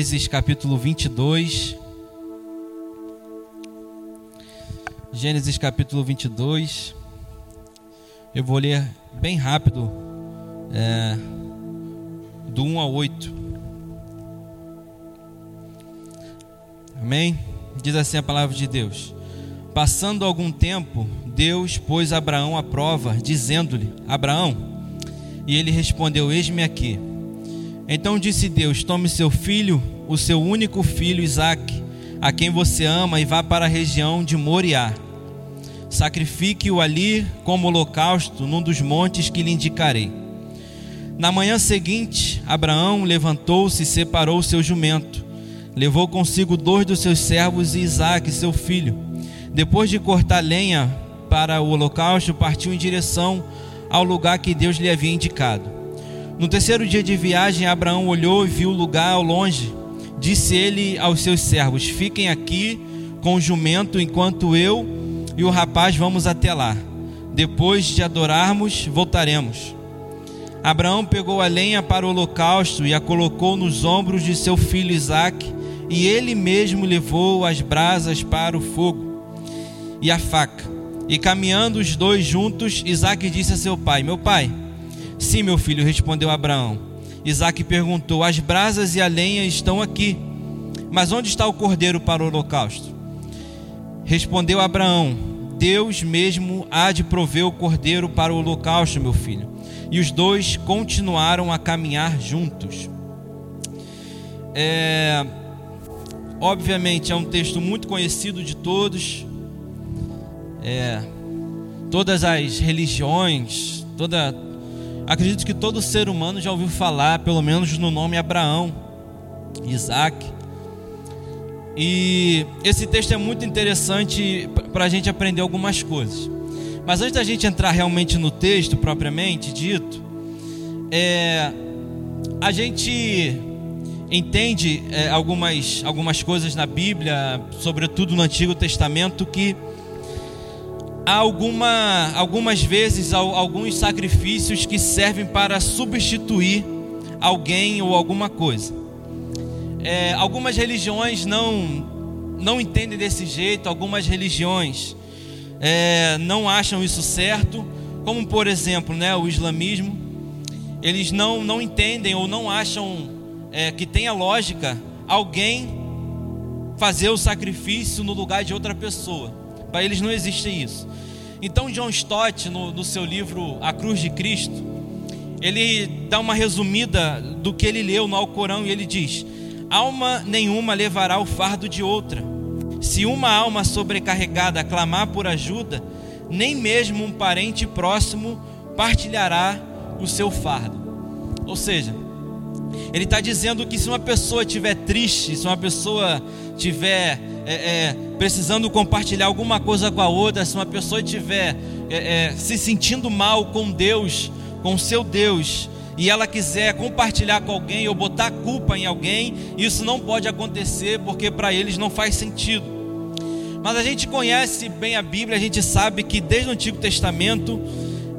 Gênesis capítulo 22. Gênesis capítulo 22. Eu vou ler bem rápido, é, do 1 ao 8. Amém? Diz assim a palavra de Deus. Passando algum tempo, Deus pôs Abraão à prova, dizendo-lhe: Abraão, e ele respondeu: Eis-me aqui. Então disse Deus: Tome seu filho, o seu único filho Isaque, a quem você ama, e vá para a região de Moriá. Sacrifique-o ali como holocausto num dos montes que lhe indicarei. Na manhã seguinte, Abraão levantou-se e separou seu jumento. Levou consigo dois dos seus servos e Isaque, seu filho. Depois de cortar lenha para o holocausto, partiu em direção ao lugar que Deus lhe havia indicado. No terceiro dia de viagem, Abraão olhou e viu o lugar ao longe. Disse ele aos seus servos: Fiquem aqui com o jumento enquanto eu e o rapaz vamos até lá. Depois de adorarmos, voltaremos. Abraão pegou a lenha para o holocausto e a colocou nos ombros de seu filho Isaque, e ele mesmo levou as brasas para o fogo e a faca. E caminhando os dois juntos, Isaque disse a seu pai: Meu pai. Sim, meu filho, respondeu Abraão. Isaac perguntou: As brasas e a lenha estão aqui, mas onde está o cordeiro para o holocausto? Respondeu Abraão: Deus mesmo há de prover o cordeiro para o holocausto, meu filho. E os dois continuaram a caminhar juntos. É, obviamente é um texto muito conhecido de todos. É, todas as religiões, toda Acredito que todo ser humano já ouviu falar, pelo menos no nome Abraão, Isaac. E esse texto é muito interessante para a gente aprender algumas coisas. Mas antes da gente entrar realmente no texto propriamente dito, é, a gente entende é, algumas, algumas coisas na Bíblia, sobretudo no Antigo Testamento, que há alguma, algumas vezes alguns sacrifícios que servem para substituir alguém ou alguma coisa. É, algumas religiões não não entendem desse jeito, algumas religiões é, não acham isso certo, como por exemplo, né, o islamismo. Eles não não entendem ou não acham é, que tenha lógica alguém fazer o sacrifício no lugar de outra pessoa. Para eles não existe isso. Então, John Stott, no, no seu livro A Cruz de Cristo, ele dá uma resumida do que ele leu no Alcorão e ele diz: Alma nenhuma levará o fardo de outra. Se uma alma sobrecarregada clamar por ajuda, nem mesmo um parente próximo partilhará o seu fardo. Ou seja, ele está dizendo que se uma pessoa estiver triste, se uma pessoa estiver é, é, precisando compartilhar alguma coisa com a outra, se uma pessoa estiver é, é, se sentindo mal com Deus, com seu Deus, e ela quiser compartilhar com alguém ou botar culpa em alguém, isso não pode acontecer porque para eles não faz sentido. Mas a gente conhece bem a Bíblia, a gente sabe que desde o Antigo Testamento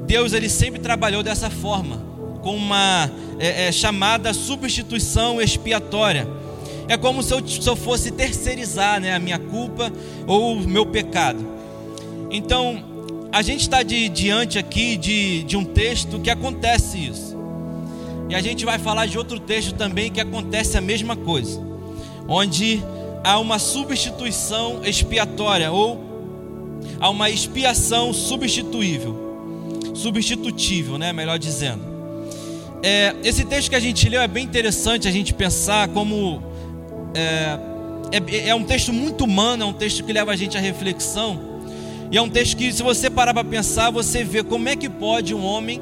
Deus ele sempre trabalhou dessa forma, com uma é, é, chamada substituição expiatória é como se eu, se eu fosse terceirizar né, a minha culpa ou o meu pecado. Então, a gente está diante aqui de, de um texto que acontece isso. E a gente vai falar de outro texto também que acontece a mesma coisa. Onde há uma substituição expiatória ou há uma expiação substituível. Substitutível, né? Melhor dizendo. É, esse texto que a gente leu é bem interessante a gente pensar como é, é, é um texto muito humano, é um texto que leva a gente à reflexão. E é um texto que, se você parar para pensar, você vê como é que pode um homem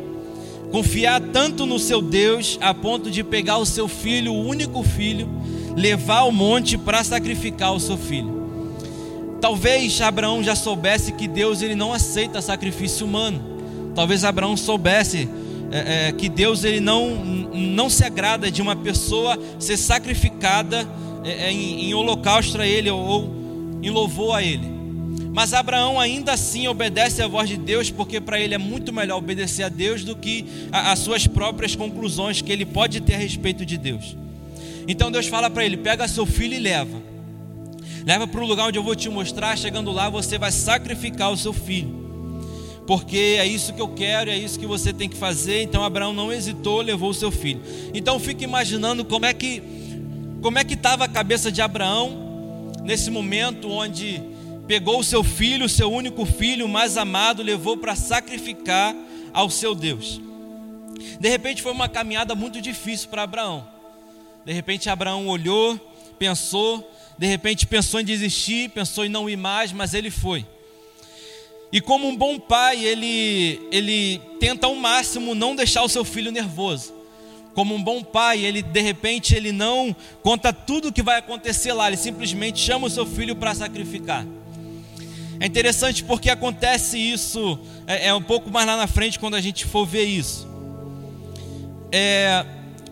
confiar tanto no seu Deus a ponto de pegar o seu filho, o único filho, levar ao monte para sacrificar o seu filho. Talvez Abraão já soubesse que Deus ele não aceita sacrifício humano. Talvez Abraão soubesse é, é, que Deus ele não, não se agrada de uma pessoa ser sacrificada é, é, em, em holocausto a ele ou, ou em louvor a ele. Mas Abraão ainda assim obedece à voz de Deus, porque para ele é muito melhor obedecer a Deus do que as suas próprias conclusões que ele pode ter a respeito de Deus. Então Deus fala para ele: pega seu filho e leva. Leva para o lugar onde eu vou te mostrar. Chegando lá, você vai sacrificar o seu filho. Porque é isso que eu quero, é isso que você tem que fazer. Então Abraão não hesitou, levou o seu filho. Então fique imaginando como é que como é que estava a cabeça de Abraão nesse momento onde pegou o seu filho, o seu único filho, o mais amado, levou para sacrificar ao seu Deus. De repente foi uma caminhada muito difícil para Abraão. De repente Abraão olhou, pensou, de repente pensou em desistir, pensou em não ir mais, mas ele foi. E como um bom pai, ele, ele tenta ao máximo não deixar o seu filho nervoso. Como um bom pai, ele de repente ele não conta tudo o que vai acontecer lá, ele simplesmente chama o seu filho para sacrificar. É interessante porque acontece isso é, é, um pouco mais lá na frente quando a gente for ver isso. É,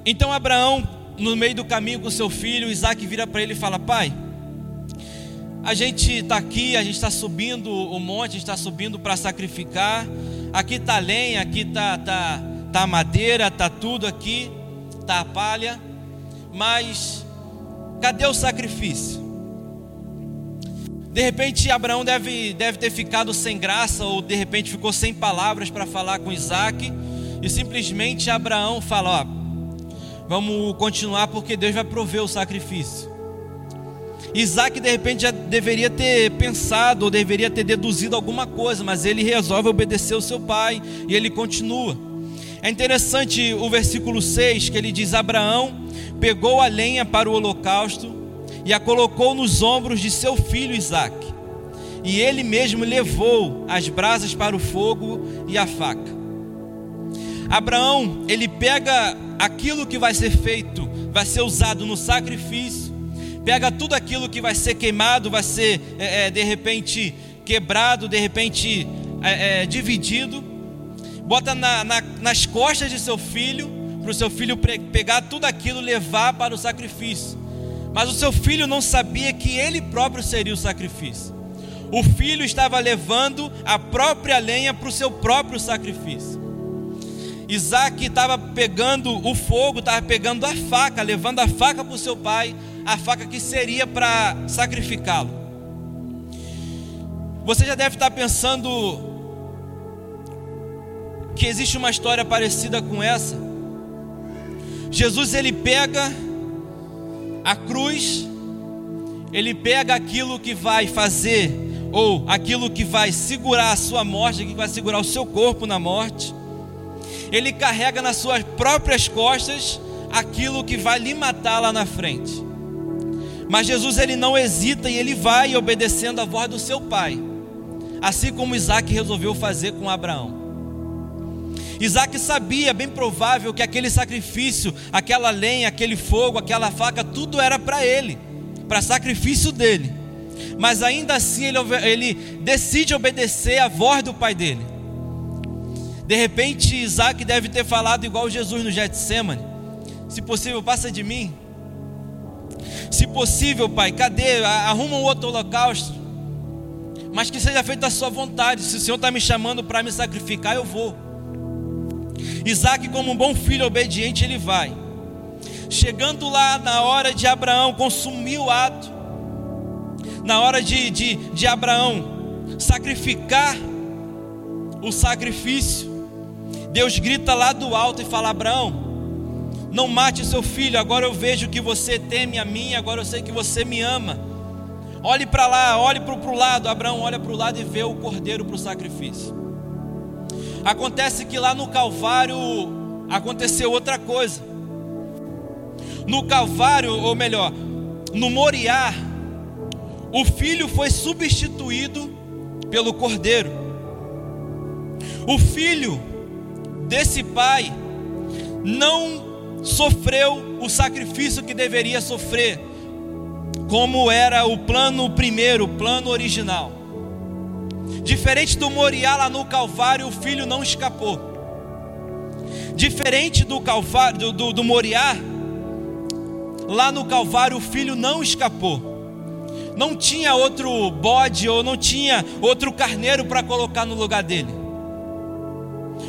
então Abraão no meio do caminho com seu filho, Isaac vira para ele e fala: Pai, a gente está aqui, a gente está subindo o monte, está subindo para sacrificar. Aqui está lenha, aqui está tá, tá madeira, está tudo aqui, está a palha. Mas cadê o sacrifício? De repente Abraão deve, deve ter ficado sem graça, ou de repente ficou sem palavras para falar com Isaac, e simplesmente Abraão fala: Ó, Vamos continuar porque Deus vai prover o sacrifício. Isaac de repente já deveria ter pensado ou deveria ter deduzido alguma coisa, mas ele resolve obedecer o seu pai e ele continua. É interessante o versículo 6 que ele diz: Abraão pegou a lenha para o holocausto e a colocou nos ombros de seu filho Isaac, e ele mesmo levou as brasas para o fogo e a faca. Abraão, ele pega aquilo que vai ser feito, vai ser usado no sacrifício, pega tudo aquilo que vai ser queimado, vai ser é, é, de repente quebrado, de repente é, é dividido, bota na, na, nas costas de seu filho, para o seu filho pegar tudo aquilo, levar para o sacrifício. Mas o seu filho não sabia que ele próprio seria o sacrifício. O filho estava levando a própria lenha para o seu próprio sacrifício. Isaac estava pegando o fogo, estava pegando a faca, levando a faca para o seu pai, a faca que seria para sacrificá-lo. Você já deve estar pensando que existe uma história parecida com essa. Jesus ele pega a cruz, ele pega aquilo que vai fazer ou aquilo que vai segurar a sua morte, que vai segurar o seu corpo na morte ele carrega nas suas próprias costas aquilo que vai lhe matar lá na frente. Mas Jesus ele não hesita e ele vai obedecendo a voz do seu pai, assim como Isaac resolveu fazer com Abraão. Isaac sabia, bem provável, que aquele sacrifício, aquela lenha, aquele fogo, aquela faca, tudo era para ele, para sacrifício dele. Mas ainda assim ele, ele decide obedecer à voz do pai dele. De repente, Isaac deve ter falado igual Jesus no Getsemane: Se possível, passa de mim. Se possível, Pai, cadê? Arruma um outro holocausto. Mas que seja feita a sua vontade. Se o Senhor está me chamando para me sacrificar, eu vou. Isaac, como um bom filho obediente, ele vai. Chegando lá na hora de Abraão consumir o ato, na hora de, de, de Abraão sacrificar o sacrifício, Deus grita lá do alto e fala: Abraão, não mate seu filho, agora eu vejo que você teme a mim, agora eu sei que você me ama. Olhe para lá, olhe para o lado. Abraão olha para o lado e vê o cordeiro para o sacrifício. Acontece que lá no Calvário aconteceu outra coisa. No Calvário, ou melhor, no Moriá, o filho foi substituído pelo cordeiro. O filho desse pai não sofreu o sacrifício que deveria sofrer, como era o plano primeiro, o plano original. Diferente do Moriá lá no Calvário, o filho não escapou. Diferente do Calvário, do, do, do Moriá, lá no Calvário o filho não escapou. Não tinha outro bode ou não tinha outro carneiro para colocar no lugar dele.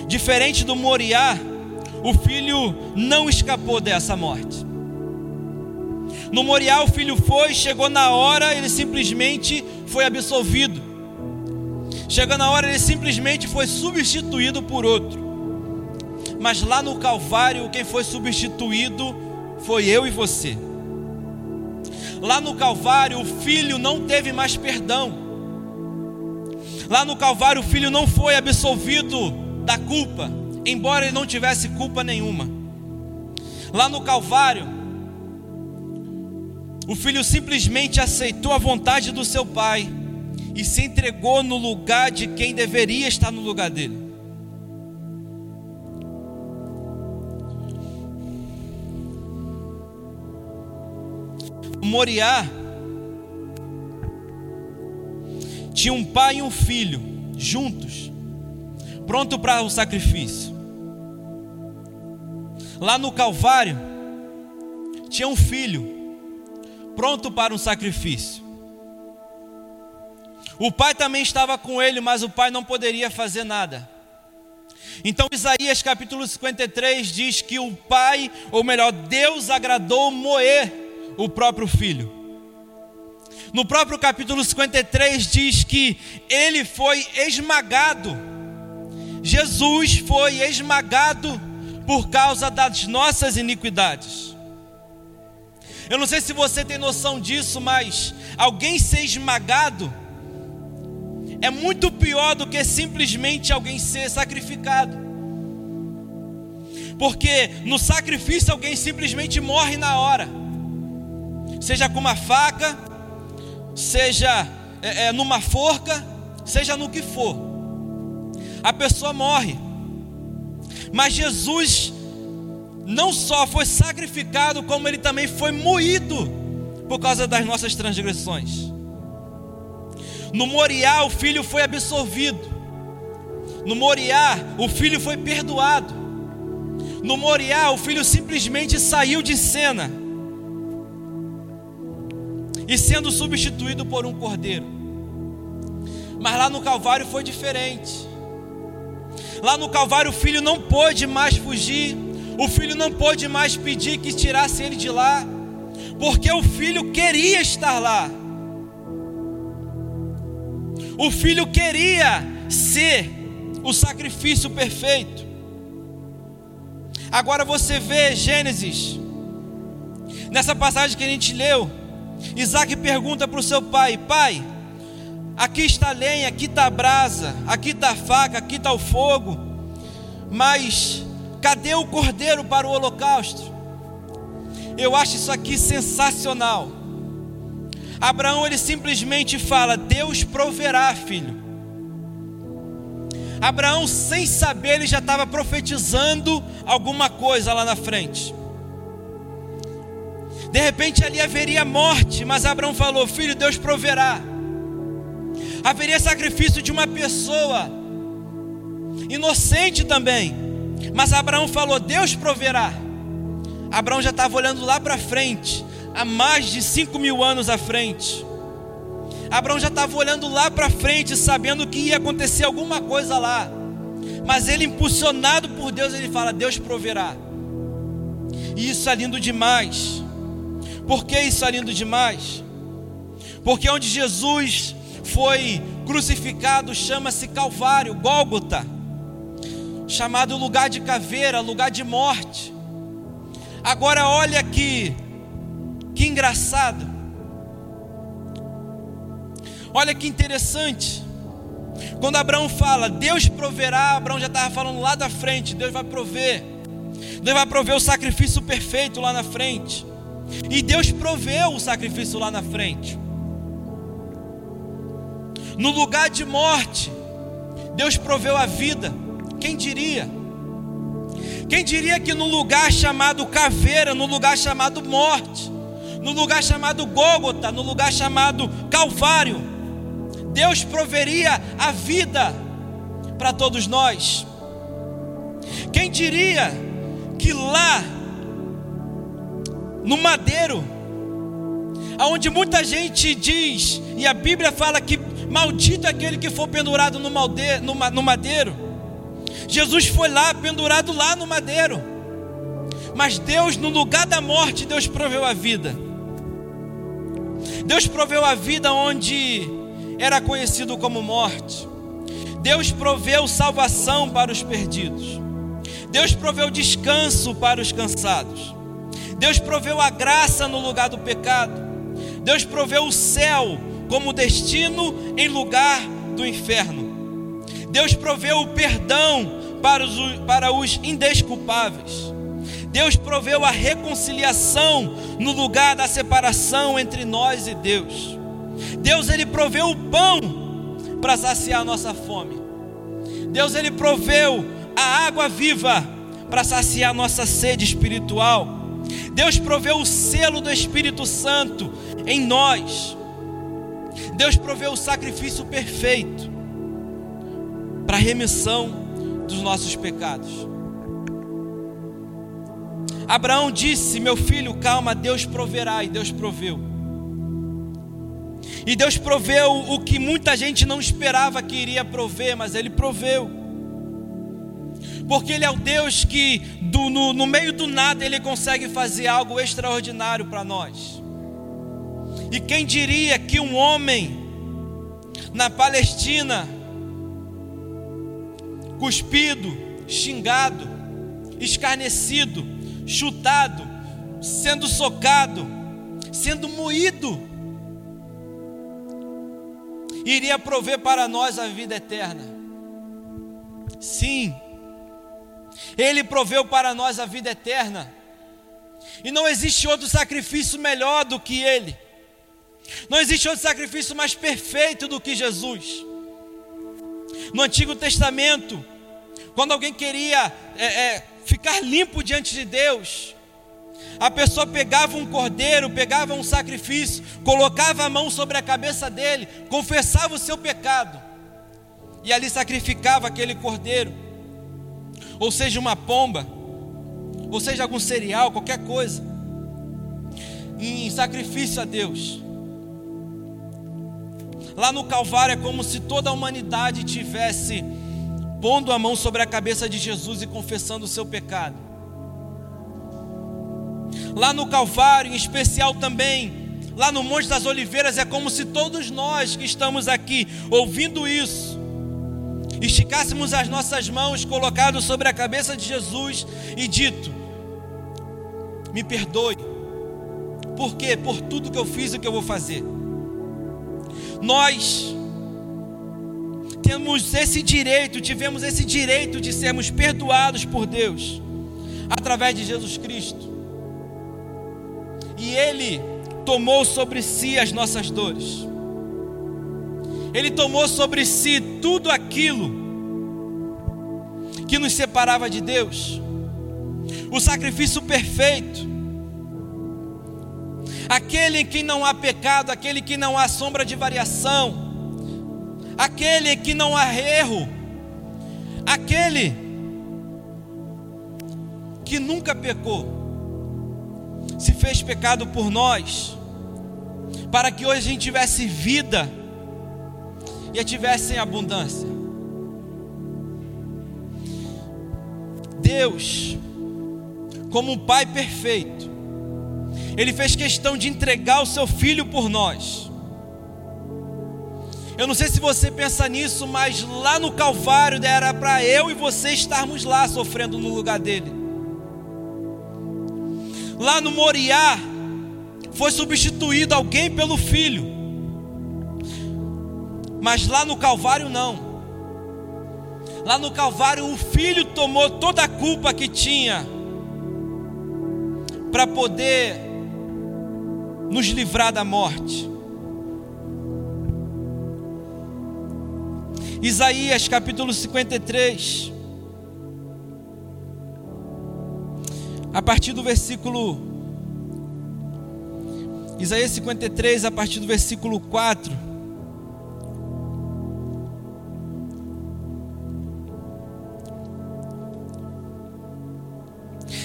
Diferente do Moriá, o filho não escapou dessa morte. No Moriá o filho foi, chegou na hora, ele simplesmente foi absolvido. Chegando na hora, ele simplesmente foi substituído por outro. Mas lá no Calvário, quem foi substituído foi eu e você. Lá no Calvário, o filho não teve mais perdão. Lá no Calvário, o filho não foi absolvido da culpa, embora ele não tivesse culpa nenhuma. Lá no Calvário, o filho simplesmente aceitou a vontade do seu pai e se entregou no lugar de quem deveria estar no lugar dele. Moriá tinha um pai e um filho juntos, pronto para o sacrifício. Lá no Calvário tinha um filho pronto para um sacrifício. O pai também estava com ele, mas o pai não poderia fazer nada. Então Isaías capítulo 53 diz que o pai, ou melhor, Deus agradou moer o próprio filho. No próprio capítulo 53 diz que ele foi esmagado. Jesus foi esmagado por causa das nossas iniquidades. Eu não sei se você tem noção disso, mas alguém ser esmagado é muito pior do que simplesmente alguém ser sacrificado. Porque no sacrifício alguém simplesmente morre na hora seja com uma faca, seja é, é, numa forca, seja no que for, a pessoa morre. Mas Jesus não só foi sacrificado, como ele também foi moído por causa das nossas transgressões. No Moriá, o filho foi absolvido. No Moriá, o filho foi perdoado. No Moriá, o filho simplesmente saiu de cena e sendo substituído por um cordeiro. Mas lá no Calvário foi diferente. Lá no Calvário o filho não pôde mais fugir, o filho não pôde mais pedir que tirasse ele de lá, porque o filho queria estar lá. O filho queria ser o sacrifício perfeito. Agora você vê Gênesis, nessa passagem que a gente leu, Isaac pergunta para o seu pai: Pai, aqui está a lenha, aqui está a brasa, aqui está a faca, aqui está o fogo, mas cadê o cordeiro para o holocausto? Eu acho isso aqui sensacional. Abraão ele simplesmente fala: Deus proverá, filho. Abraão, sem saber, ele já estava profetizando alguma coisa lá na frente. De repente ali haveria morte, mas Abraão falou: Filho, Deus proverá. Haveria sacrifício de uma pessoa inocente também, mas Abraão falou: Deus proverá. Abraão já estava olhando lá para frente, há mais de cinco mil anos à frente. Abraão já estava olhando lá para frente, sabendo que ia acontecer alguma coisa lá. Mas ele, impulsionado por Deus, ele fala: Deus proverá. E isso é lindo demais. Por que isso é lindo demais? Porque onde Jesus foi crucificado chama-se Calvário, Gólgota, chamado lugar de caveira, lugar de morte. Agora olha aqui, que engraçado. Olha que interessante. Quando Abraão fala, Deus proverá, Abraão já estava falando lá da frente, Deus vai prover. Deus vai prover o sacrifício perfeito lá na frente. E Deus proveu o sacrifício lá na frente. No lugar de morte, Deus proveu a vida. Quem diria? Quem diria que no lugar chamado caveira, no lugar chamado morte, no lugar chamado Gólgota, no lugar chamado Calvário, Deus proveria a vida para todos nós? Quem diria que lá no madeiro, aonde muita gente diz, e a Bíblia fala que maldito é aquele que for pendurado no, malde, no, no madeiro. Jesus foi lá, pendurado lá no madeiro. Mas Deus, no lugar da morte, Deus proveu a vida. Deus proveu a vida onde era conhecido como morte. Deus proveu salvação para os perdidos. Deus proveu descanso para os cansados. Deus proveu a graça no lugar do pecado. Deus proveu o céu como destino em lugar do inferno. Deus proveu o perdão para os, para os indesculpáveis. Deus proveu a reconciliação no lugar da separação entre nós e Deus. Deus ele proveu o pão para saciar a nossa fome. Deus ele proveu a água viva para saciar a nossa sede espiritual. Deus proveu o selo do Espírito Santo em nós. Deus proveu o sacrifício perfeito para a remissão dos nossos pecados. Abraão disse: Meu filho, calma, Deus proverá, e Deus proveu. E Deus proveu o que muita gente não esperava que iria prover, mas Ele proveu. Porque Ele é o Deus que, do, no, no meio do nada, Ele consegue fazer algo extraordinário para nós. E quem diria que um homem na Palestina, cuspido, xingado, escarnecido, chutado, sendo socado, sendo moído, iria prover para nós a vida eterna. Sim, Ele proveu para nós a vida eterna, e não existe outro sacrifício melhor do que Ele. Não existe outro sacrifício mais perfeito do que Jesus. No Antigo Testamento, quando alguém queria é, é, ficar limpo diante de Deus, a pessoa pegava um cordeiro, pegava um sacrifício, colocava a mão sobre a cabeça dele, confessava o seu pecado, e ali sacrificava aquele cordeiro, ou seja, uma pomba, ou seja, algum cereal, qualquer coisa, em sacrifício a Deus. Lá no Calvário é como se toda a humanidade tivesse pondo a mão sobre a cabeça de Jesus e confessando o seu pecado. Lá no Calvário, em especial também, lá no Monte das Oliveiras, é como se todos nós que estamos aqui ouvindo isso, esticássemos as nossas mãos colocadas sobre a cabeça de Jesus e dito: Me perdoe. Por quê? Por tudo que eu fiz e que eu vou fazer. Nós temos esse direito, tivemos esse direito de sermos perdoados por Deus através de Jesus Cristo. E Ele tomou sobre si as nossas dores. Ele tomou sobre si tudo aquilo que nos separava de Deus. O sacrifício perfeito aquele que não há pecado, aquele que não há sombra de variação, aquele que não há erro, aquele que nunca pecou, se fez pecado por nós, para que hoje a gente tivesse vida e a tivesse em abundância. Deus, como um Pai perfeito, ele fez questão de entregar o seu filho por nós. Eu não sei se você pensa nisso, mas lá no Calvário era para eu e você estarmos lá sofrendo no lugar dele. Lá no Moriá foi substituído alguém pelo filho. Mas lá no Calvário não. Lá no Calvário o filho tomou toda a culpa que tinha para poder nos livrar da morte. Isaías capítulo 53, a partir do versículo. Isaías 53, a partir do versículo 4.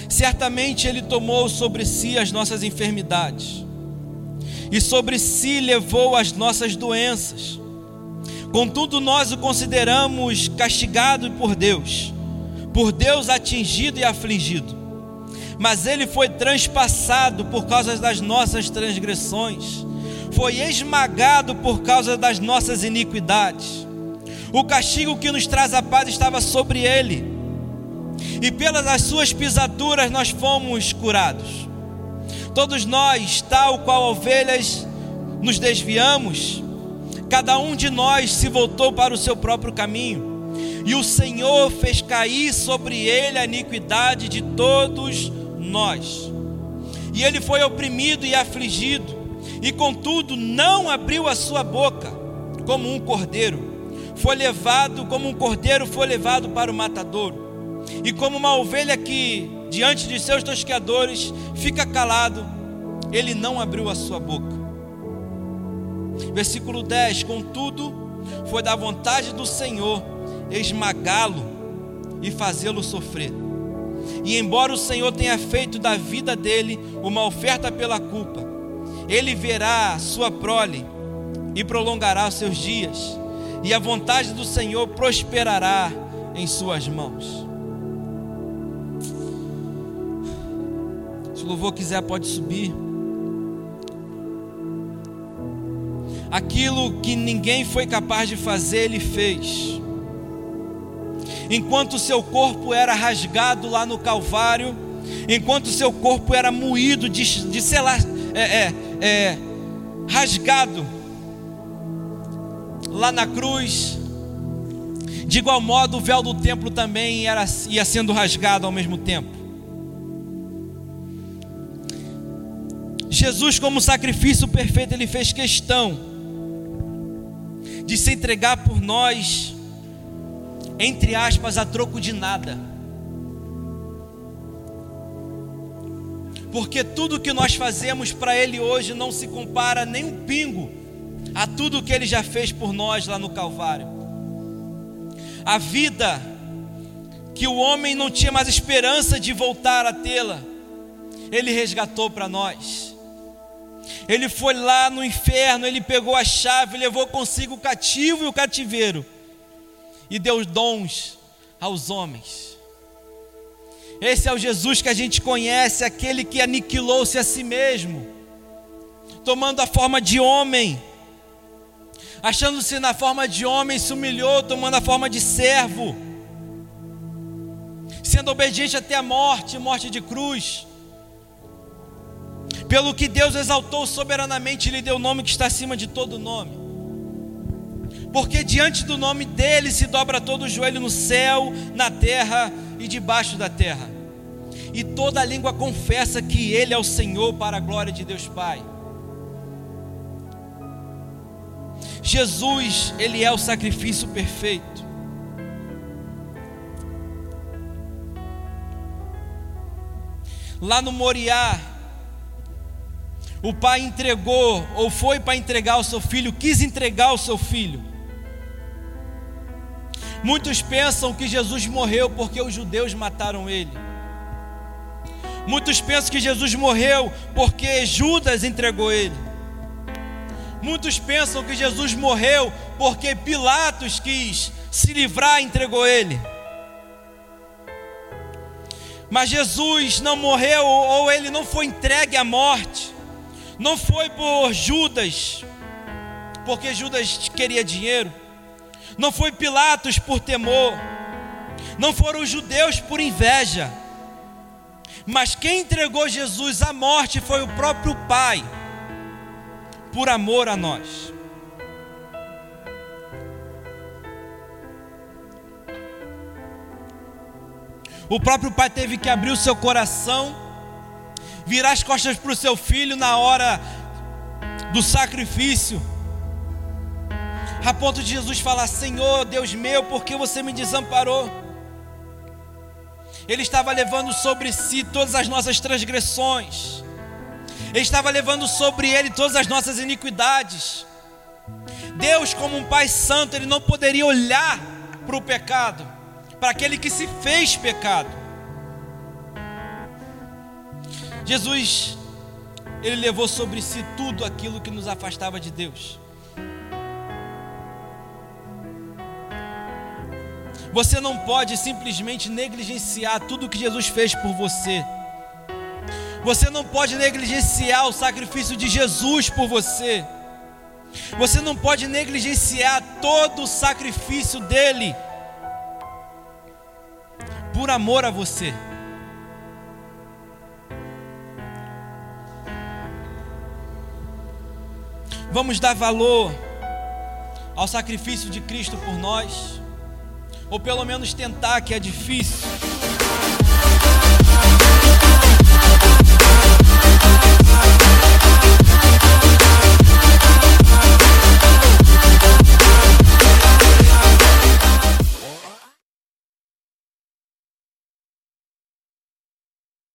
Certamente Ele tomou sobre si as nossas enfermidades e sobre si levou as nossas doenças. Contudo, nós o consideramos castigado por Deus, por Deus atingido e afligido. Mas ele foi transpassado por causa das nossas transgressões, foi esmagado por causa das nossas iniquidades. O castigo que nos traz a paz estava sobre ele, e pelas suas pisaduras nós fomos curados. Todos nós, tal qual ovelhas, nos desviamos, cada um de nós se voltou para o seu próprio caminho, e o Senhor fez cair sobre ele a iniquidade de todos nós. E ele foi oprimido e afligido, e contudo não abriu a sua boca, como um cordeiro. Foi levado, como um cordeiro foi levado para o matadouro. E como uma ovelha que, diante de seus tosqueadores, fica calado, ele não abriu a sua boca. Versículo 10: Contudo, foi da vontade do Senhor esmagá-lo e fazê-lo sofrer. E embora o Senhor tenha feito da vida dele uma oferta pela culpa, ele verá sua prole e prolongará os seus dias, e a vontade do Senhor prosperará em suas mãos. Se o louvor quiser, pode subir. Aquilo que ninguém foi capaz de fazer, ele fez. Enquanto seu corpo era rasgado lá no Calvário, enquanto seu corpo era moído, de, de sei lá, é, é, é, rasgado lá na cruz, de igual modo o véu do templo também era, ia sendo rasgado ao mesmo tempo. Jesus, como sacrifício perfeito, ele fez questão de se entregar por nós, entre aspas, a troco de nada. Porque tudo que nós fazemos para Ele hoje não se compara nem um pingo a tudo que Ele já fez por nós lá no Calvário. A vida que o homem não tinha mais esperança de voltar a tê-la, Ele resgatou para nós. Ele foi lá no inferno, ele pegou a chave, levou consigo o cativo e o cativeiro. E deu dons aos homens. Esse é o Jesus que a gente conhece, aquele que aniquilou-se a si mesmo, tomando a forma de homem, achando-se na forma de homem, se humilhou, tomando a forma de servo, sendo obediente até a morte morte de cruz pelo que Deus exaltou soberanamente lhe deu o nome que está acima de todo nome. Porque diante do nome dele se dobra todo o joelho no céu, na terra e debaixo da terra. E toda língua confessa que ele é o Senhor para a glória de Deus Pai. Jesus, ele é o sacrifício perfeito. Lá no Moriá, o pai entregou, ou foi para entregar o seu filho, quis entregar o seu filho. Muitos pensam que Jesus morreu porque os judeus mataram ele. Muitos pensam que Jesus morreu porque Judas entregou ele. Muitos pensam que Jesus morreu porque Pilatos quis se livrar e entregou ele. Mas Jesus não morreu ou ele não foi entregue à morte não foi por Judas, porque Judas queria dinheiro. Não foi Pilatos por temor. Não foram os judeus por inveja. Mas quem entregou Jesus à morte foi o próprio Pai, por amor a nós. O próprio Pai teve que abrir o seu coração virar as costas para o seu filho na hora do sacrifício, a ponto de Jesus falar: Senhor, Deus meu, por que você me desamparou? Ele estava levando sobre si todas as nossas transgressões, Ele estava levando sobre ele todas as nossas iniquidades. Deus, como um Pai Santo, Ele não poderia olhar para o pecado, para aquele que se fez pecado. Jesus, ele levou sobre si tudo aquilo que nos afastava de Deus. Você não pode simplesmente negligenciar tudo que Jesus fez por você. Você não pode negligenciar o sacrifício de Jesus por você. Você não pode negligenciar todo o sacrifício dele por amor a você. Vamos dar valor ao sacrifício de Cristo por nós, ou pelo menos tentar, que é difícil.